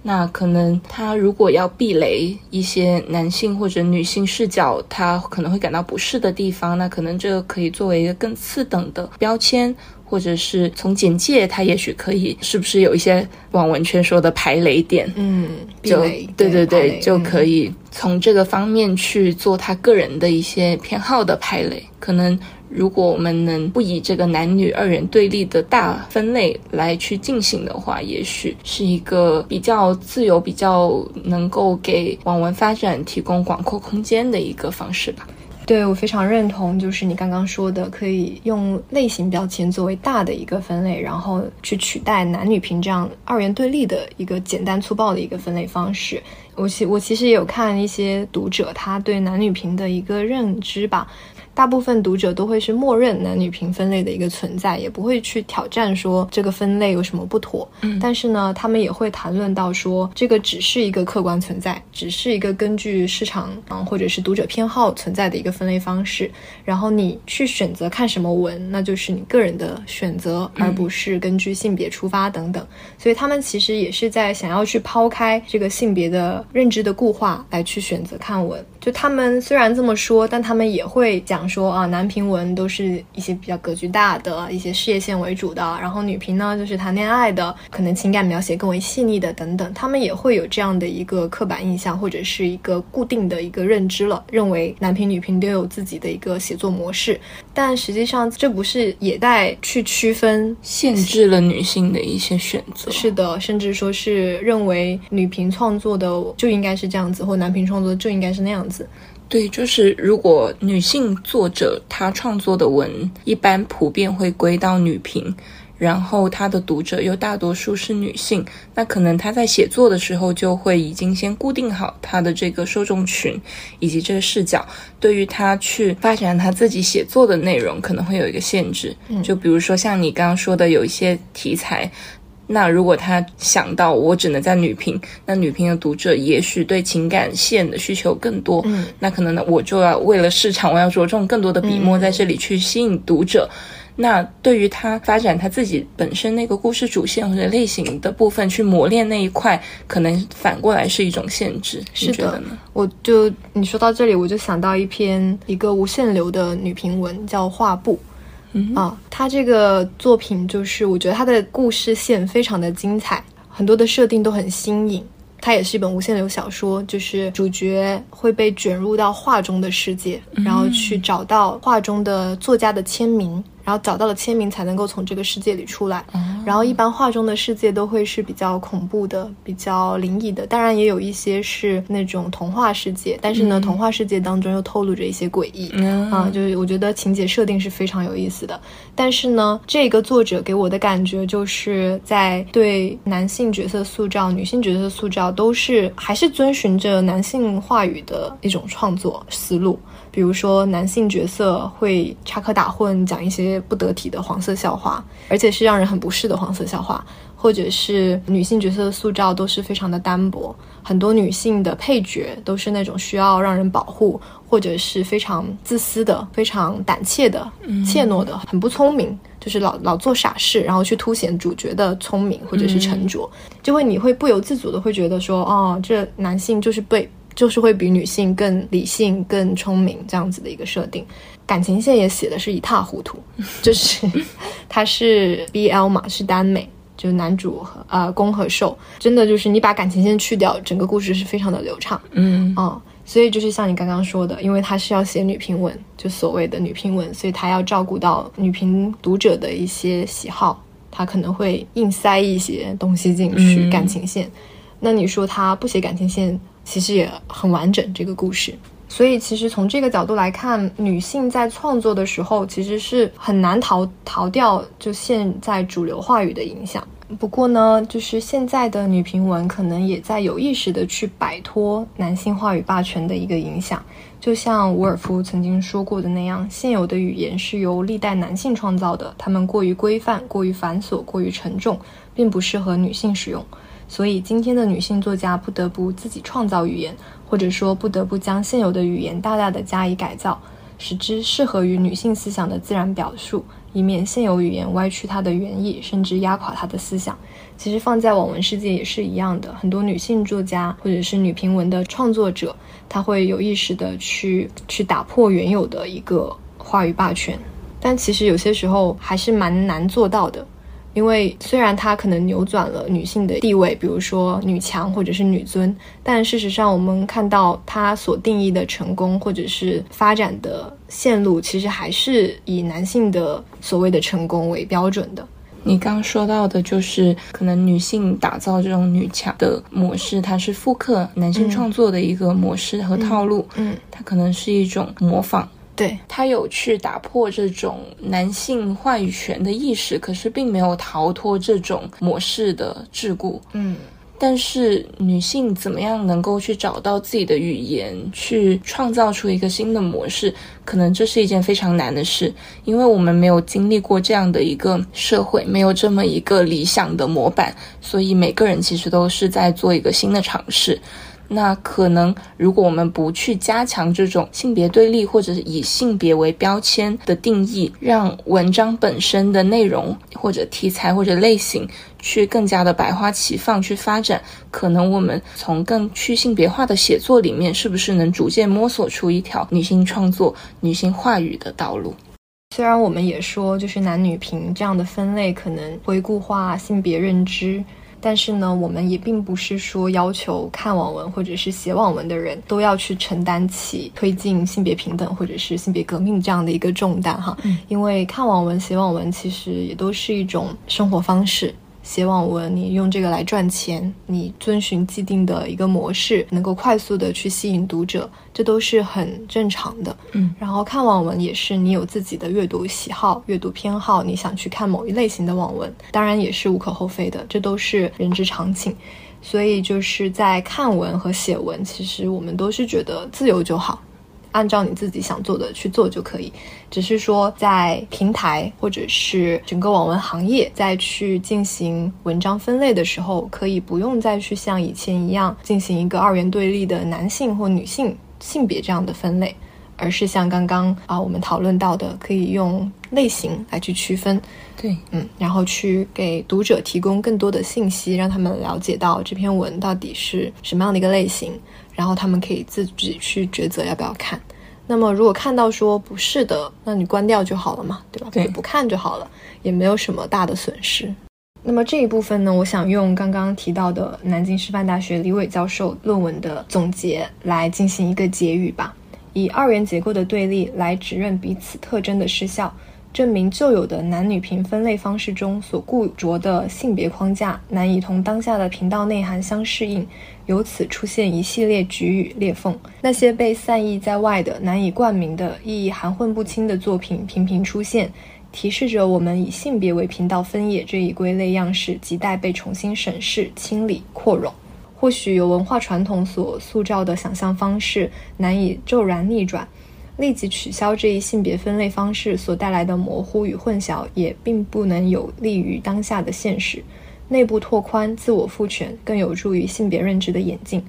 那可能他如果要避雷一些男性或者女性视角，他可能会感到不适的地方，那可能这个可以作为一个更次等的标签，或者是从简介，他也许可以是不是有一些网文圈说的排雷点？嗯，就对对对，就可以从这个方面去做他个人的一些偏好的排雷，可能。如果我们能不以这个男女二元对立的大分类来去进行的话，也许是一个比较自由、比较能够给网文发展提供广阔空间的一个方式吧。对我非常认同，就是你刚刚说的，可以用类型标签作为大的一个分类，然后去取代男女平这样二元对立的一个简单粗暴的一个分类方式。我其我其实也有看一些读者他对男女平的一个认知吧。大部分读者都会是默认男女平分类的一个存在，也不会去挑战说这个分类有什么不妥。嗯，但是呢，他们也会谈论到说这个只是一个客观存在，只是一个根据市场啊或者是读者偏好存在的一个分类方式。然后你去选择看什么文，那就是你个人的选择，而不是根据性别出发等等。所以他们其实也是在想要去抛开这个性别的认知的固化，来去选择看文。就他们虽然这么说，但他们也会讲说啊，男评文都是一些比较格局大的一些事业线为主的，然后女评呢就是谈恋爱的，可能情感描写更为细腻的等等。他们也会有这样的一个刻板印象或者是一个固定的一个认知了，认为男评女评都有自己的一个写作模式。但实际上这不是也在去区分限制了女性的一些选择。是的，甚至说是认为女评创作的就应该是这样子，或男评创作就应该是那样子。对，就是如果女性作者她创作的文一般普遍会归到女评，然后她的读者又大多数是女性，那可能她在写作的时候就会已经先固定好她的这个受众群以及这个视角，对于她去发展她自己写作的内容可能会有一个限制。嗯就比如说像你刚刚说的，有一些题材。那如果他想到我只能在女频，那女频的读者也许对情感线的需求更多，嗯，那可能呢我就要为了市场，我要着重更多的笔墨在这里去吸引读者。那对于他发展他自己本身那个故事主线或者类型的部分去磨练那一块，可能反过来是一种限制。是的，我就你说到这里，我就想到一篇一个无限流的女频文，叫画布。啊，他这个作品就是，我觉得他的故事线非常的精彩，很多的设定都很新颖。它也是一本无限流小说，就是主角会被卷入到画中的世界，然后去找到画中的作家的签名。然后找到了签名，才能够从这个世界里出来。然后一般画中的世界都会是比较恐怖的、比较灵异的，当然也有一些是那种童话世界。但是呢，童话世界当中又透露着一些诡异啊，就是我觉得情节设定是非常有意思的。但是呢，这个作者给我的感觉就是在对男性角色塑造、女性角色塑造都是还是遵循着男性话语的一种创作思路。比如说，男性角色会插科打诨，讲一些不得体的黄色笑话，而且是让人很不适的黄色笑话；或者是女性角色的塑造都是非常的单薄，很多女性的配角都是那种需要让人保护，或者是非常自私的、非常胆怯的、怯懦的，很不聪明，就是老老做傻事，然后去凸显主角的聪明或者是沉着，就会你会不由自主的会觉得说，哦，这男性就是被。就是会比女性更理性、更聪明这样子的一个设定，感情线也写的是一塌糊涂。*laughs* 就是他是 BL 嘛，是耽美，就男主和呃攻和受，真的就是你把感情线去掉，整个故事是非常的流畅。嗯啊，所以就是像你刚刚说的，因为他是要写女评文，就所谓的女评文，所以他要照顾到女评读者的一些喜好，他可能会硬塞一些东西进去感情线。那你说他不写感情线？其实也很完整这个故事，所以其实从这个角度来看，女性在创作的时候其实是很难逃逃掉就现在主流话语的影响。不过呢，就是现在的女评文可能也在有意识的去摆脱男性话语霸权的一个影响。就像伍尔夫曾经说过的那样，现有的语言是由历代男性创造的，他们过于规范、过于繁琐、过于沉重，并不适合女性使用。所以，今天的女性作家不得不自己创造语言，或者说不得不将现有的语言大大的加以改造，使之适合于女性思想的自然表述，以免现有语言歪曲它的原意，甚至压垮她的思想。其实放在网文世界也是一样的，很多女性作家或者是女评文的创作者，她会有意识的去去打破原有的一个话语霸权，但其实有些时候还是蛮难做到的。因为虽然它可能扭转了女性的地位，比如说女强或者是女尊，但事实上我们看到它所定义的成功或者是发展的线路，其实还是以男性的所谓的成功为标准的。你刚说到的就是可能女性打造这种女强的模式，它是复刻男性创作的一个模式和套路。嗯，它可能是一种模仿。对，他有去打破这种男性话语权的意识，可是并没有逃脱这种模式的桎梏。嗯，但是女性怎么样能够去找到自己的语言，去创造出一个新的模式，可能这是一件非常难的事，因为我们没有经历过这样的一个社会，没有这么一个理想的模板，所以每个人其实都是在做一个新的尝试。那可能，如果我们不去加强这种性别对立，或者是以性别为标签的定义，让文章本身的内容或者题材或者类型去更加的百花齐放去发展，可能我们从更去性别化的写作里面，是不是能逐渐摸索出一条女性创作、女性话语的道路？虽然我们也说，就是男女平这样的分类可能会固化性别认知。但是呢，我们也并不是说要求看网文或者是写网文的人都要去承担起推进性别平等或者是性别革命这样的一个重担哈，因为看网文、写网文其实也都是一种生活方式。写网文，你用这个来赚钱，你遵循既定的一个模式，能够快速的去吸引读者，这都是很正常的。嗯，然后看网文也是你有自己的阅读喜好、阅读偏好，你想去看某一类型的网文，当然也是无可厚非的，这都是人之常情。所以就是在看文和写文，其实我们都是觉得自由就好。按照你自己想做的去做就可以，只是说在平台或者是整个网文行业再去进行文章分类的时候，可以不用再去像以前一样进行一个二元对立的男性或女性性别这样的分类，而是像刚刚啊我们讨论到的，可以用类型来去区分。对，嗯，然后去给读者提供更多的信息，让他们了解到这篇文到底是什么样的一个类型。然后他们可以自己去抉择要不要看。那么如果看到说不是的，那你关掉就好了嘛，对吧？对，不看就好了，也没有什么大的损失。那么这一部分呢，我想用刚刚提到的南京师范大学李伟教授论文的总结来进行一个结语吧，以二元结构的对立来指认彼此特征的失效。证明旧有的男女平分类方式中所固着的性别框架难以同当下的频道内涵相适应，由此出现一系列局域裂缝。那些被散逸在外的难以冠名的意义含混不清的作品频频出现，提示着我们以性别为频道分野这一归类样式亟待被重新审视、清理、扩容。或许有文化传统所塑造的想象方式难以骤然逆转。立即取消这一性别分类方式所带来的模糊与混淆，也并不能有利于当下的现实。内部拓宽、自我赋权，更有助于性别认知的演进。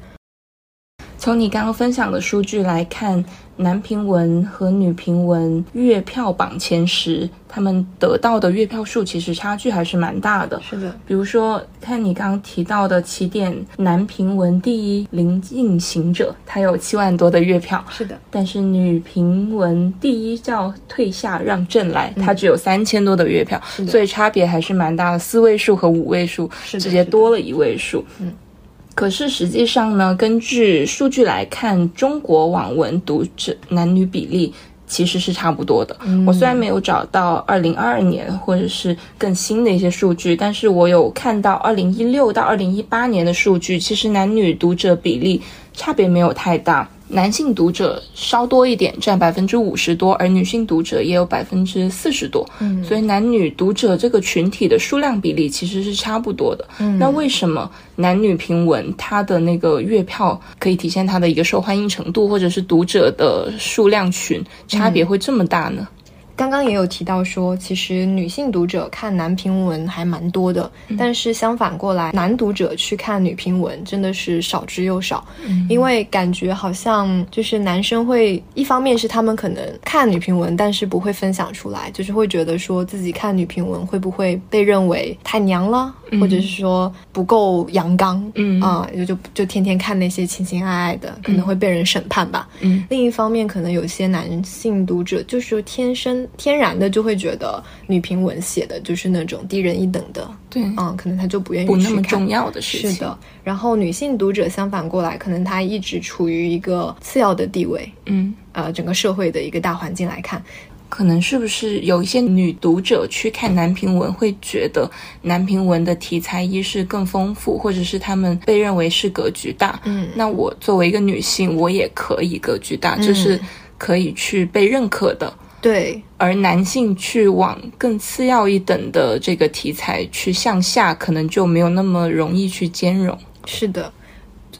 从你刚刚分享的数据来看。男评文和女评文月票榜前十，他们得到的月票数其实差距还是蛮大的。是的，比如说，看你刚刚提到的起点男评文第一《临近行者》，它有七万多的月票。是的，但是女评文第一叫《退下让朕来》，它只有三千多的月票，所以差别还是蛮大的，四位数和五位数直接多了一位数。嗯。可是实际上呢，根据数据来看，中国网文读者男女比例其实是差不多的。我虽然没有找到二零二二年或者是更新的一些数据，但是我有看到二零一六到二零一八年的数据，其实男女读者比例差别没有太大。男性读者稍多一点，占百分之五十多，而女性读者也有百分之四十多。嗯，所以男女读者这个群体的数量比例其实是差不多的。嗯，那为什么男女平文它的那个月票可以体现它的一个受欢迎程度，或者是读者的数量群差别会这么大呢？刚刚也有提到说，其实女性读者看男评文还蛮多的，但是相反过来，男读者去看女评文真的是少之又少。因为感觉好像就是男生会，一方面是他们可能看女评文，但是不会分享出来，就是会觉得说自己看女评文会不会被认为太娘了，或者是说不够阳刚，嗯啊，就就就天天看那些情情爱爱的，可能会被人审判吧。嗯，另一方面，可能有些男性读者就是天生。天然的就会觉得女评文写的就是那种低人一等的，对，嗯，可能他就不愿意不那么重要的事情。是的，然后女性读者相反过来，可能她一直处于一个次要的地位，嗯，呃，整个社会的一个大环境来看，可能是不是有一些女读者去看男评文，会觉得男评文的题材一是更丰富，或者是他们被认为是格局大，嗯，那我作为一个女性，我也可以格局大，就是。可以去被认可的。对，而男性去往更次要一等的这个题材去向下，可能就没有那么容易去兼容。是的，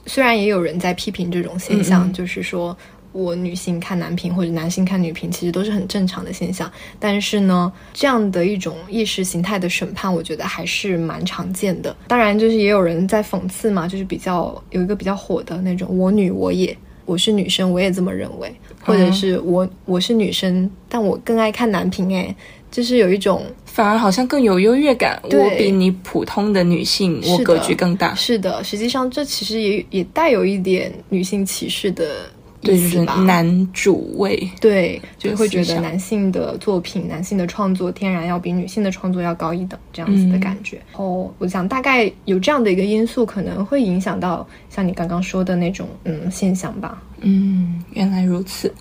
虽然也有人在批评这种现象，嗯嗯就是说我女性看男频或者男性看女频，其实都是很正常的现象。但是呢，这样的一种意识形态的审判，我觉得还是蛮常见的。当然，就是也有人在讽刺嘛，就是比较有一个比较火的那种“我女我也”。我是女生，我也这么认为，或者是我我是女生，但我更爱看男频，哎，就是有一种反而好像更有优越感。我比你普通的女性，我格局更大。是的，实际上这其实也也带有一点女性歧视的对，就是。男主位。对，就是会觉得男性的作品、男性的创作天然要比女性的创作要高一等，这样子的感觉。然后我想大概有这样的一个因素，可能会影响到像你刚刚说的那种嗯现象吧。嗯，原来如此。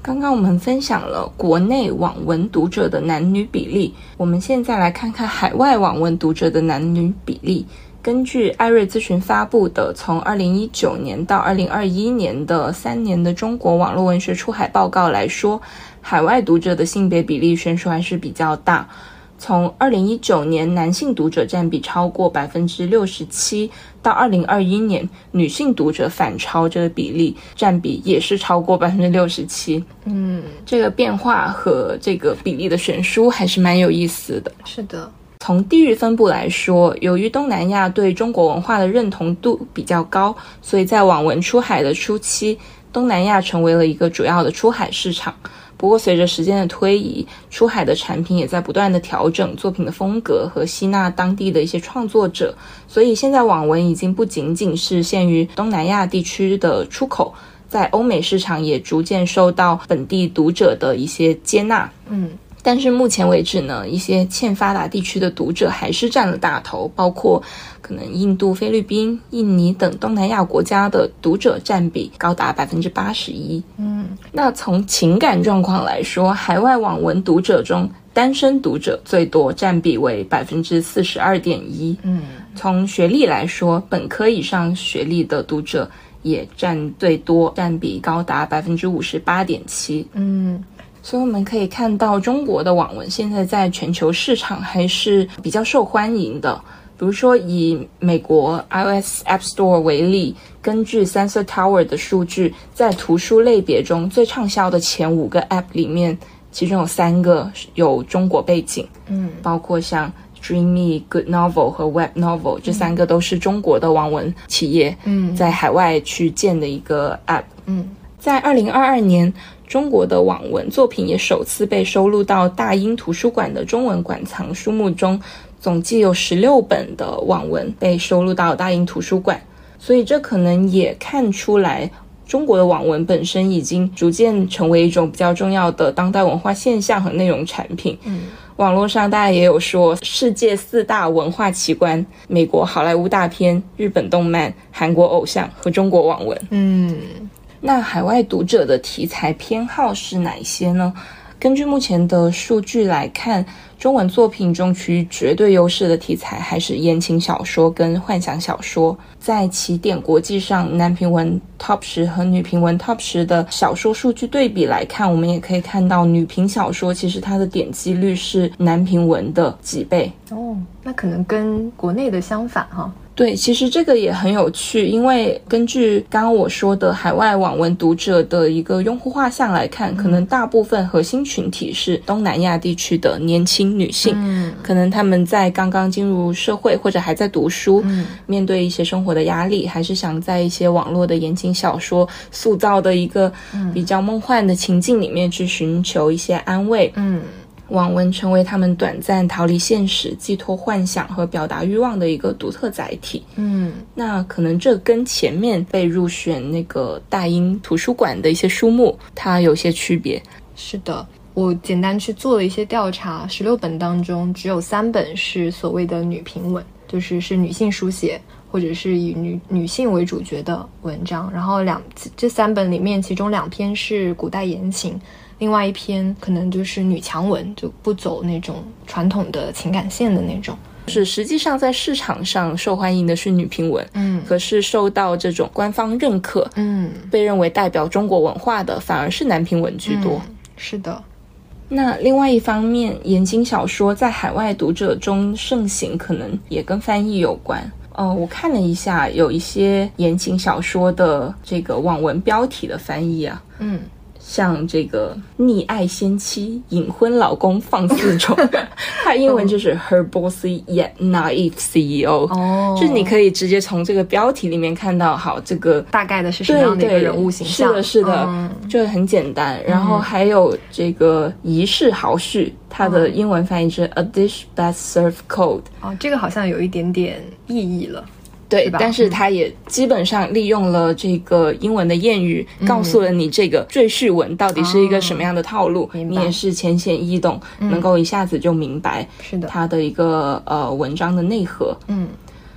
刚刚我们分享了国内网文读者的男女比例，我们现在来看看海外网文读者的男女比例。根据艾瑞咨询发布的从二零一九年到二零二一年的三年的中国网络文学出海报告来说，海外读者的性别比例悬殊还是比较大。从二零一九年男性读者占比超过百分之六十七，到二零二一年女性读者反超这个比例占比也是超过百分之六十七。嗯，这个变化和这个比例的悬殊还是蛮有意思的。是的，从地域分布来说，由于东南亚对中国文化的认同度比较高，所以在网文出海的初期，东南亚成为了一个主要的出海市场。不过，随着时间的推移，出海的产品也在不断的调整作品的风格和吸纳当地的一些创作者，所以现在网文已经不仅仅是限于东南亚地区的出口，在欧美市场也逐渐受到本地读者的一些接纳。嗯，但是目前为止呢，一些欠发达地区的读者还是占了大头，包括可能印度、菲律宾、印尼等东南亚国家的读者占比高达百分之八十一。嗯，那从情感状况来说，海外网文读者中单身读者最多，占比为百分之四十二点一。嗯，从学历来说，本科以上学历的读者也占最多，占比高达百分之五十八点七。嗯，所以我们可以看到，中国的网文现在在全球市场还是比较受欢迎的。比如说，以美国 iOS App Store 为例，根据 Sensor Tower 的数据，在图书类别中最畅销的前五个 App 里面，其中有三个有中国背景，嗯，包括像 Dreamy、Good Novel 和 Web Novel 这三个都是中国的网文企业，嗯在海外去建的一个 App。嗯，在二零二二年，中国的网文作品也首次被收录到大英图书馆的中文馆藏书目中，总计有十六本的网文被收录到大英图书馆。所以这可能也看出来，中国的网文本身已经逐渐成为一种比较重要的当代文化现象和内容产品。嗯，网络上大家也有说，世界四大文化奇观：美国好莱坞大片、日本动漫、韩国偶像和中国网文。嗯，那海外读者的题材偏好是哪一些呢？根据目前的数据来看，中文作品中取于绝对优势的题材还是言情小说跟幻想小说。在起点国际上，男评文 Top 十和女评文 Top 十的小说数据对比来看，我们也可以看到，女评小说其实它的点击率是男评文的几倍。哦，那可能跟国内的相反哈。对，其实这个也很有趣，因为根据刚刚我说的海外网文读者的一个用户画像来看，可能大部分核心群体是东南亚地区的年轻女性，嗯。可能他们在刚刚进入社会或者还在读书，嗯。面对一些生活的压力，还是想在一些网络的言情小说塑造的一个比较梦幻的情境里面去寻求一些安慰。嗯网文成为他们短暂逃离现实、寄托幻想和表达欲望的一个独特载体。嗯那可能这跟前面被入选那个大英图书馆的一些书目，它有些区别。是的，我简单去做了一些调查，十六本当中只有三本是所谓的女评文，就是是女性书写或者是以女女性为主角的文章。然后两这三本里面，其中两篇是古代言情，另外一篇可能就是女强文，就不走那种传统的情感线的那种。是实际上在市场上受欢迎的是女频文，嗯可是受到这种官方认可，嗯，被认为代表中国文化的反而是男频文居多。嗯是的，那另外一方面，言情小说在海外读者中盛行，可能也跟翻译有关。呃，我看了一下，有一些言情小说的这个网文标题的翻译啊，嗯像这个溺爱先妻、隐婚老公放肆宠，*laughs* 它英文就是 Her bossy yet naive CEO。哦就是你可以直接从这个标题里面看到，好，这个大概的是什么样的一个人物形象？是的，是的，嗯就很简单。然后还有这个仪式豪婿，它的英文翻译是 A dish best served cold。哦，这个好像有一点点意义了。对是，但是他也基本上利用了这个英文的谚语，嗯。告诉了你这个赘婿文到底是一个什么样的套路，你也是浅显易懂，能够一下子就明白是的，他的一个呃文章的内核。嗯。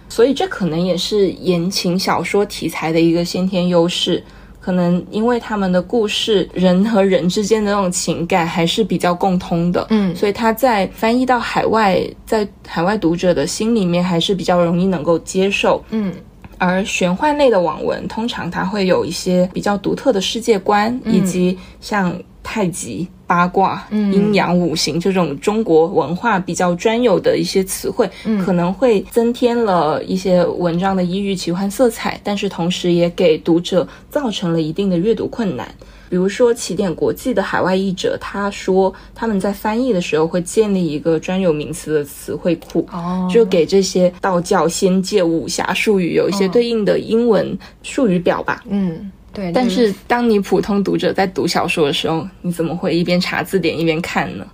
所以这可能也是言情小说题材的一个先天优势。可能因为他们的故事，人和人之间的那种情感还是比较共通的，嗯。所以他在翻译到海外，在海外读者的心里面还是比较容易能够接受。嗯。而玄幻类的网文，通常它会有一些比较独特的世界观，以及像太极、八卦、阴阳五行这种中国文化比较专有的一些词汇，可能会增添了一些文章的异域奇幻色彩，但是同时也给读者造成了一定的阅读困难。比如说，起点国际的海外译者，他说他们在翻译的时候会建立一个专有名词的词汇库，哦，就给这些道教、仙界、武侠术语有一些对应的英文术语表吧。嗯对，但是当你普通读者在读小说的时候，你怎么会一边查字典一边看呢？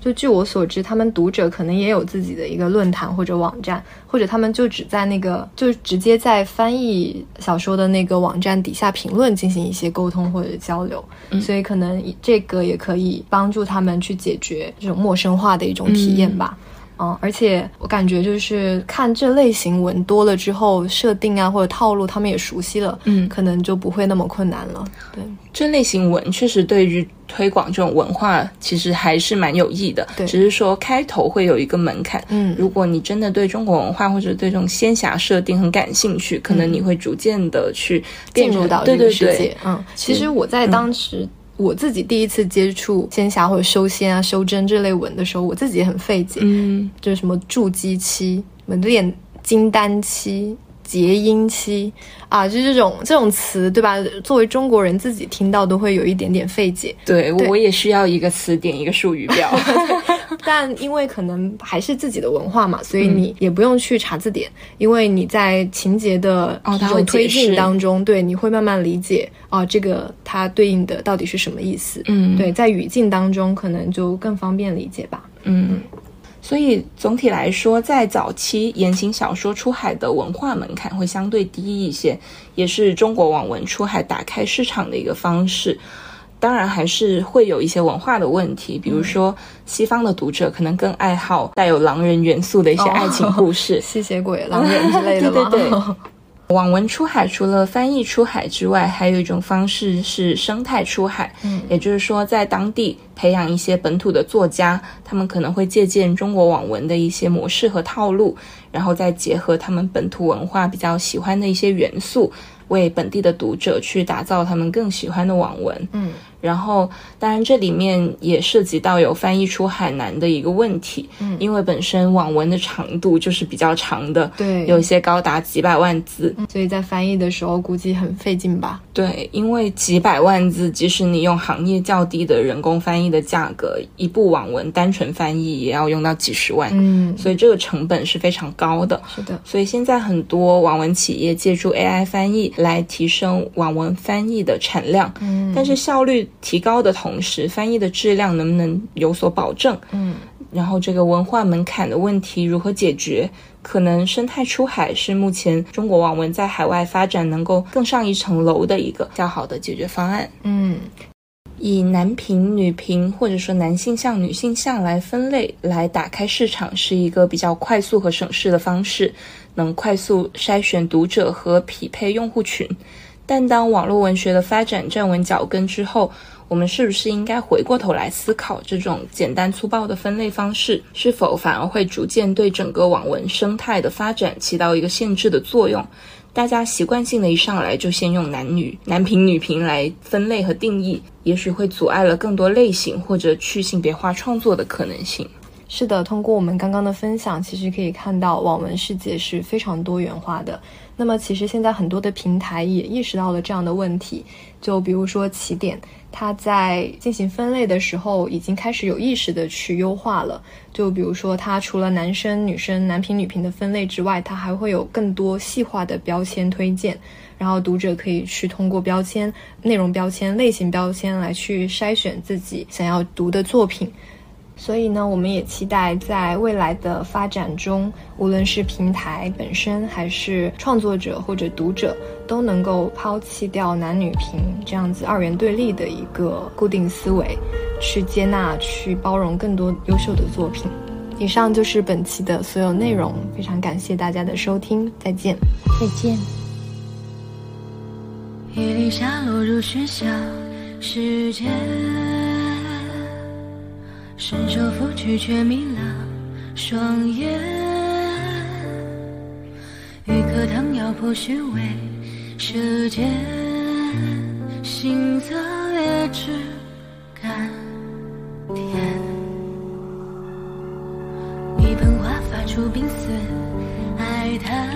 就据我所知，他们读者可能也有自己的一个论坛或者网站，或者他们就只在那个就直接在翻译小说的那个网站底下评论进行一些沟通或者交流，所以可能这个也可以帮助他们去解决这种陌生化的一种体验吧。嗯，而且我感觉就是看这类型文多了之后，设定啊或者套路他们也熟悉了，嗯可能就不会那么困难了。对，这类型文确实对于推广这种文化其实还是蛮有益的，对只是说开头会有一个门槛。嗯如果你真的对中国文化或者对这种仙侠设定很感兴趣，可能你会逐渐的去进入到这个世界。对，嗯，其实我在当时、我自己第一次接触仙侠或者修仙啊、修真这类文的时候，我自己也很费解，嗯，就是什么筑基期、什么炼金丹期。结阴期啊，就这种这种词，对吧？作为中国人自己听到都会有一点点费解，对对我也需要一个词典，一个术语表。但因为可能还是自己的文化嘛，所以你也不用去查字典，因为你在情节的这种推进当中，对你会慢慢理解啊，这个它对应的到底是什么意思。嗯对，在语境当中可能就更方便理解吧。嗯，所以总体来说，在早期言情小说出海的文化门槛会相对低一些，也是中国网文出海打开市场的一个方式。当然，还是会有一些文化的问题，比如说西方的读者可能更爱好带有狼人元素的一些爱情故事，*laughs* 吸血鬼、狼人之类的吗？对对。对网文出海除了翻译出海之外，还有一种方式是生态出海，嗯。也就是说在当地培养一些本土的作家，他们可能会借鉴中国网文的一些模式和套路，然后再结合他们本土文化比较喜欢的一些元素，为本地的读者去打造他们更喜欢的网文。嗯然后，当然这里面也涉及到有翻译出海南的一个问题，嗯因为本身网文的长度就是比较长的，对有些高达几百万字。所以在翻译的时候估计很费劲吧？对，因为几百万字，即使你用行业较低的人工翻译的价格，一部网文单纯翻译也要用到几十万，嗯，所以这个成本是非常高的。是的，所以现在很多网文企业借助 AI 翻译来提升网文翻译的产量，嗯但是效率提高的同时，翻译的质量能不能有所保证？嗯然后这个文化门槛的问题如何解决？可能生态出海是目前中国网文在海外发展能够更上一层楼的一个 *laughs* 较好的解决方案。嗯以男频、女频或者说男性向、女性向来分类，来打开市场是一个比较快速和省事的方式，能快速筛选读者和匹配用户群。但当网络文学的发展站稳脚跟之后，我们是不是应该回过头来思考，这种简单粗暴的分类方式，是否反而会逐渐对整个网文生态的发展起到一个限制的作用？大家习惯性的一上来就先用男女、男频、女频来分类和定义，也许会阻碍了更多类型或者去性别化创作的可能性。是的，通过我们刚刚的分享，其实可以看到网文世界是非常多元化的。那么，其实现在很多的平台也意识到了这样的问题，就比如说起点，它在进行分类的时候，已经开始有意识的去优化了。就比如说，它除了男生、女生、男频、女频的分类之外，它还会有更多细化的标签推荐，然后读者可以去通过标签、内容标签、类型标签来去筛选自己想要读的作品。所以呢，我们也期待在未来的发展中，无论是平台本身，还是创作者或者读者，都能够抛弃掉男女平这样子二元对立的一个固定思维，去接纳、去包容更多优秀的作品。以上就是本期的所有内容，非常感谢大家的收听，再见，再见。夜里下落入喧嚣世界。伸手拂去，却迷了双眼。一颗糖咬破虚伪舌尖，心则越只甘甜。一盆花发出冰丝哀叹，